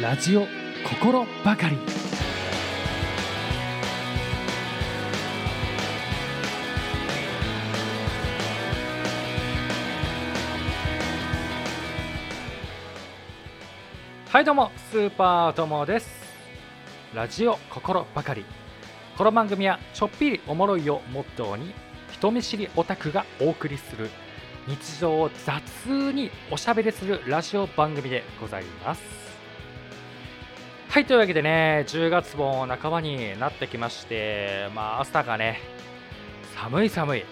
ラジオ心ばかり。はいどうもスーパーともです。ラジオ心ばかり。この番組はちょっぴりおもろいをモットーに人見知りオタクがお送りする日常を雑におしゃべりするラジオ番組でございます。はいというわけでね10月も半ばになってきましてまあ朝がね寒い寒い。うん。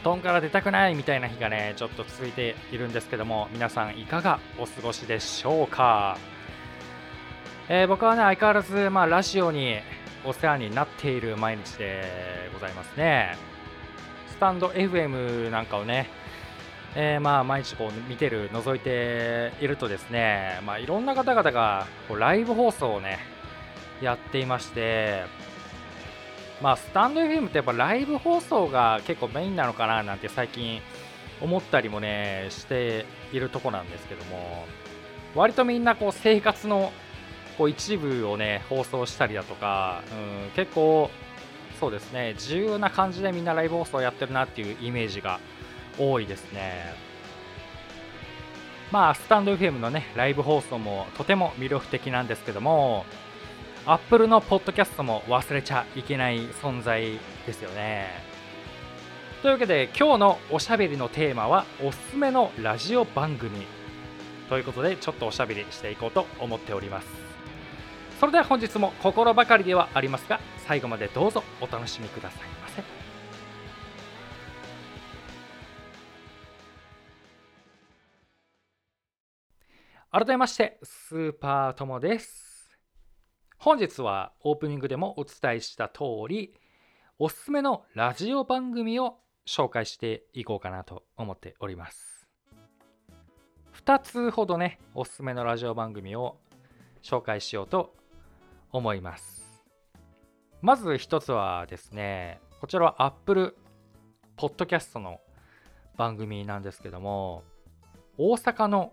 布団から出たくないみたいな日がねちょっと続いているんですけども皆さんいかがお過ごしでしょうか、えー、僕はね相変わらず、まあ、ラジオにお世話になっている毎日でございますね。スタンド FM なんかをね、えー、まあ毎日こう見てる覗いているとですね、まあ、いろんな方々がこうライブ放送をねやっていましてまあ、スタンド FM ってやっぱライブ放送が結構メインなのかななんて最近思ったりもねしているとこなんですけども割とみんなこう生活のこう一部をね放送したりだとか、うん、結構そうですね自由な感じでみんなライブ放送をやってるなっていうイメージが多いですねまあスタンド FM のねライブ放送もとても魅力的なんですけども Apple のポッドキャストも忘れちゃいけない存在ですよね。というわけで今日のおしゃべりのテーマはおすすめのラジオ番組ということでちょっとおしゃべりしていこうと思っております。それでは本日も心ばかりではありますが最後までどうぞお楽しみください改めましてスーパーともです。本日はオープニングでもお伝えした通りおすすめのラジオ番組を紹介していこうかなと思っております2つほどねおすすめのラジオ番組を紹介しようと思いますまず1つはですねこちらは Apple Podcast の番組なんですけども大阪の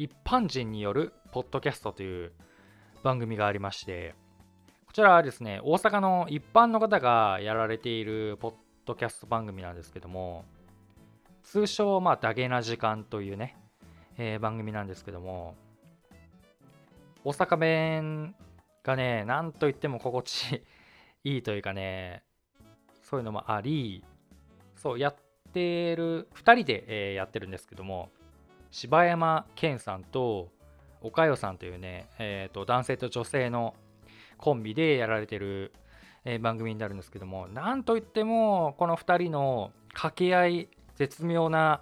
一般人によるポッドキャストという番組がありましてこちらはですね大阪の一般の方がやられているポッドキャスト番組なんですけども通称まあダゲな時間というね、えー、番組なんですけども大阪弁がねなんといっても心地いいというかねそういうのもありそうやってる2人で、えー、やってるんですけども柴山健さんとおかよさんというね、えーと、男性と女性のコンビでやられてる、えー、番組になるんですけどもなんといってもこの2人の掛け合い絶妙な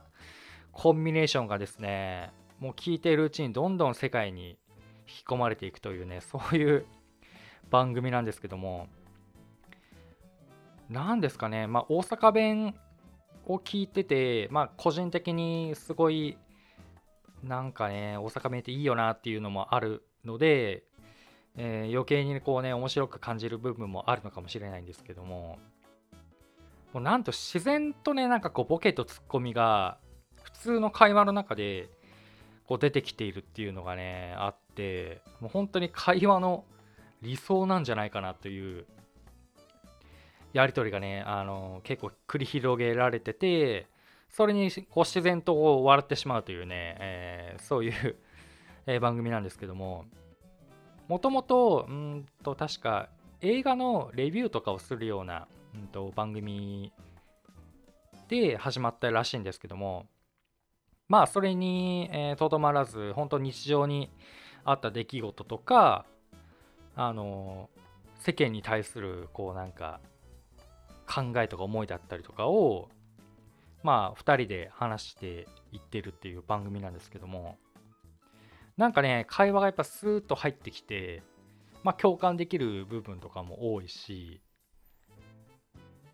コンビネーションがですねもう聞いているうちにどんどん世界に引き込まれていくというねそういう番組なんですけども何ですかねまあ大阪弁を聞いててまあ個人的にすごいなんかね、大阪弁っていいよなっていうのもあるので、えー、余計にこうね、面白く感じる部分もあるのかもしれないんですけども、もうなんと自然とね、なんかこうボケとツッコミが普通の会話の中でこう出てきているっていうのがね、あって、もう本当に会話の理想なんじゃないかなというやり取りがね、あの結構繰り広げられてて、それにこう自然と笑ってしまうというね、えー、そういうえ番組なんですけどももともとうんと確か映画のレビューとかをするような、うんと、番組で始まったらしいんですけどもまあそれにとど、えー、まらず本当日常にあった出来事とかあの世間に対するこうなんか考えとか思いだったりとかをまあ2人で話していってるっていう番組なんですけども。なんかね会話がやっぱスーッと入ってきてまあ共感できる部分とかも多いし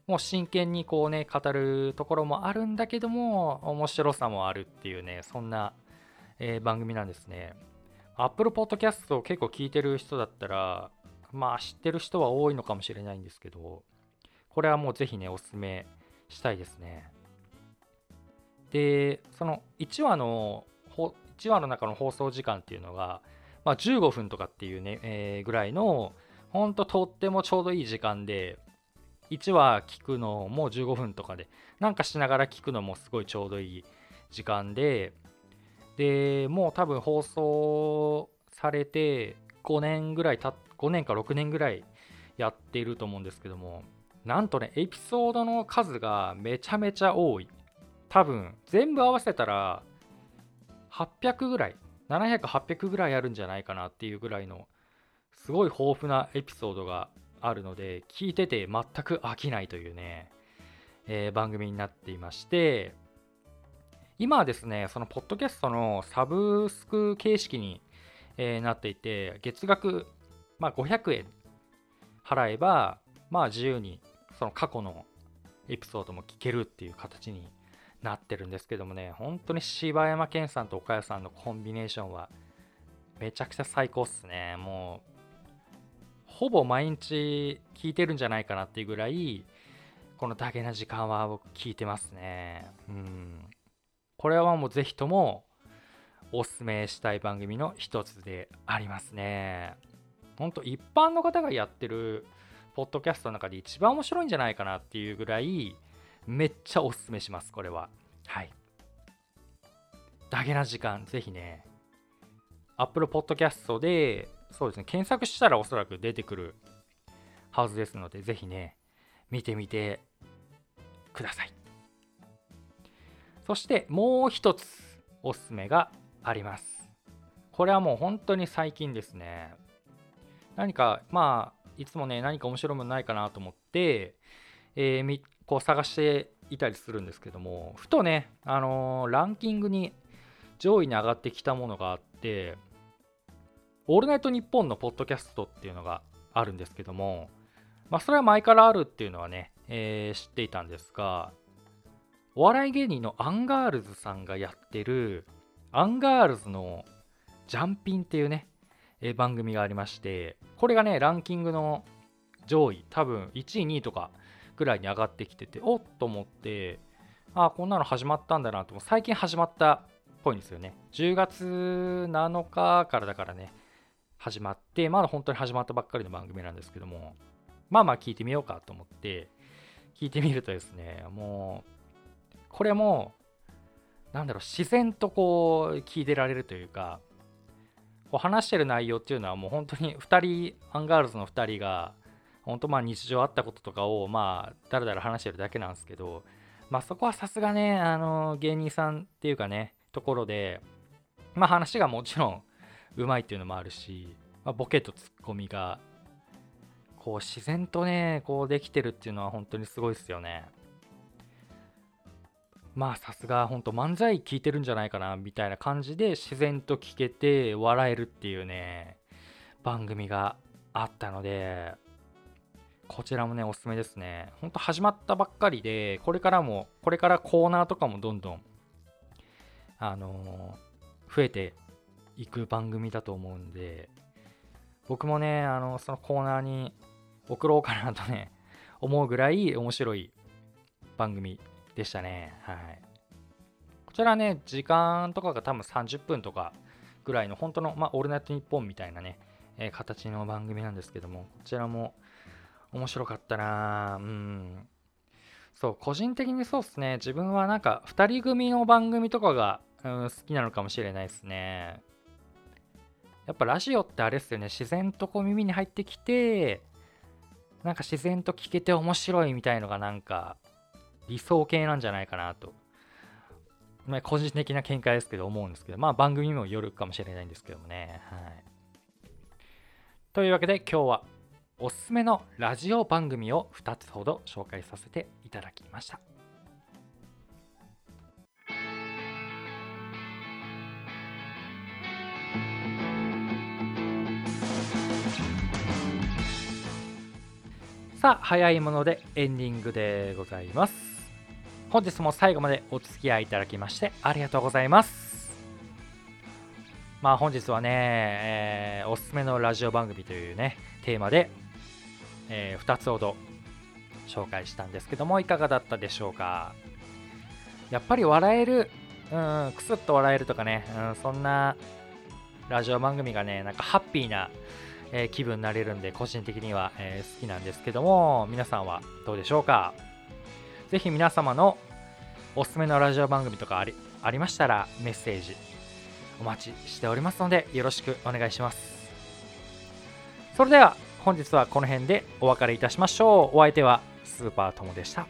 もう真剣にこうね語るところもあるんだけども面白さもあるっていうねそんな、えー、番組なんですね。Apple Podcast を結構聞いてる人だったらまあ知ってる人は多いのかもしれないんですけどこれはもうぜひねおすすめしたいですね。でその1話の1話の中の放送時間っていうのが、まあ、15分とかっていうね、えー、ぐらいのほんととってもちょうどいい時間で1話聞くのも15分とかでなんかしながら聞くのもすごいちょうどいい時間ででもう多分放送されて5年ぐらいた5年か6年ぐらいやっていると思うんですけどもなんとねエピソードの数がめちゃめちゃ多い。多分全部合わせたら800ぐらい700800ぐらいあるんじゃないかなっていうぐらいのすごい豊富なエピソードがあるので聞いてて全く飽きないというね、えー、番組になっていまして今はですねそのポッドキャストのサブスク形式に、えー、なっていて月額、まあ、500円払えばまあ自由にその過去のエピソードも聞けるっていう形になってるんですけどもね本当に柴山健さんと岡谷さんのコンビネーションはめちゃくちゃ最高っすね。もうほぼ毎日聞いてるんじゃないかなっていうぐらいこの「だけな時間」は僕聞いてますね。うん。これはもうぜひともおすすめしたい番組の一つでありますね。ほんと一般の方がやってるポッドキャストの中で一番面白いんじゃないかなっていうぐらいめっちゃおすすめしますこれははいだけな時間ぜひね Apple Podcast でそうですね、検索したらおそらく出てくるはずですので、ぜひね、見てみてください。そしてもう一つおすすめがあります。これはもう本当に最近ですね。何か、まあ、いつもね、何か面白いものないかなと思って、えー、こう探していたりするんですけども、ふとね、あのー、ランキングに上位に上がってきたものがあって、オールナイトニッポンのポッドキャストっていうのがあるんですけども、まあ、それは前からあるっていうのはね、えー、知っていたんですが、お笑い芸人のアンガールズさんがやってる、アンガールズのジャンピンっていうね、えー、番組がありまして、これがね、ランキングの上位、多分1位、2位とかぐらいに上がってきてて、おっと思って、ああ、こんなの始まったんだなと、最近始まったっぽいんですよね。10月7日からだからね、始まって、まだ本当に始まったばっかりの番組なんですけども、まあまあ聞いてみようかと思って、聞いてみるとですね、もう、これも、なんだろう、自然とこう、聞いてられるというか、こう話してる内容っていうのはもう本当に2人、アンガールズの2人が、本当まあ日常あったこととかをまあだらだら話してるだけなんですけどまあそこはさすがねあの芸人さんっていうかねところでまあ話がもちろんうまいっていうのもあるし、まあ、ボケとツッコミがこう自然とねこうできてるっていうのは本当にすごいですよね。まあさすが本当漫才聞いてるんじゃないかなみたいな感じで自然と聞けて笑えるっていうね番組があったのでこちらもねおすすめですねほんと始まったばっかりでこれからもこれからコーナーとかもどんどんあのー、増えて行く番組だと思うんで、僕もね、あの、そのコーナーに送ろうかなとね、思うぐらい面白い番組でしたね。はい。こちらね、時間とかが多分30分とかぐらいの、本当の、まあ、オールナイトニッポンみたいなね、えー、形の番組なんですけども、こちらも面白かったなうん。そう、個人的にそうっすね。自分はなんか、2人組の番組とかが、うん、好きなのかもしれないですね。やっぱラジオってあれですよね、自然とこう耳に入ってきて、なんか自然と聞けて面白いみたいのがなんか理想系なんじゃないかなと。まあ、個人的な見解ですけど思うんですけど、まあ番組にもよるかもしれないんですけどもね。はい。というわけで今日はおすすめのラジオ番組を2つほど紹介させていただきました。さあ早いものでエンディングでございます本日も最後までお付き合いいただきましてありがとうございますまあ本日はね、えー、おすすめのラジオ番組というねテーマで、えー、2つほど紹介したんですけどもいかがだったでしょうか？やっぱり笑えるうん、くすっと笑えるとかね、うん、そんなラジオ番組がね、なんかハッピーな、えー、気分になれるんで、個人的には、えー、好きなんですけども、皆さんはどうでしょうか？ぜひ皆様のおすすめのラジオ番組とかありありましたら、メッセージお待ちしておりますので、よろしくお願いします。それでは、本日はこの辺でお別れいたしましょう。お相手はスーパーともでした。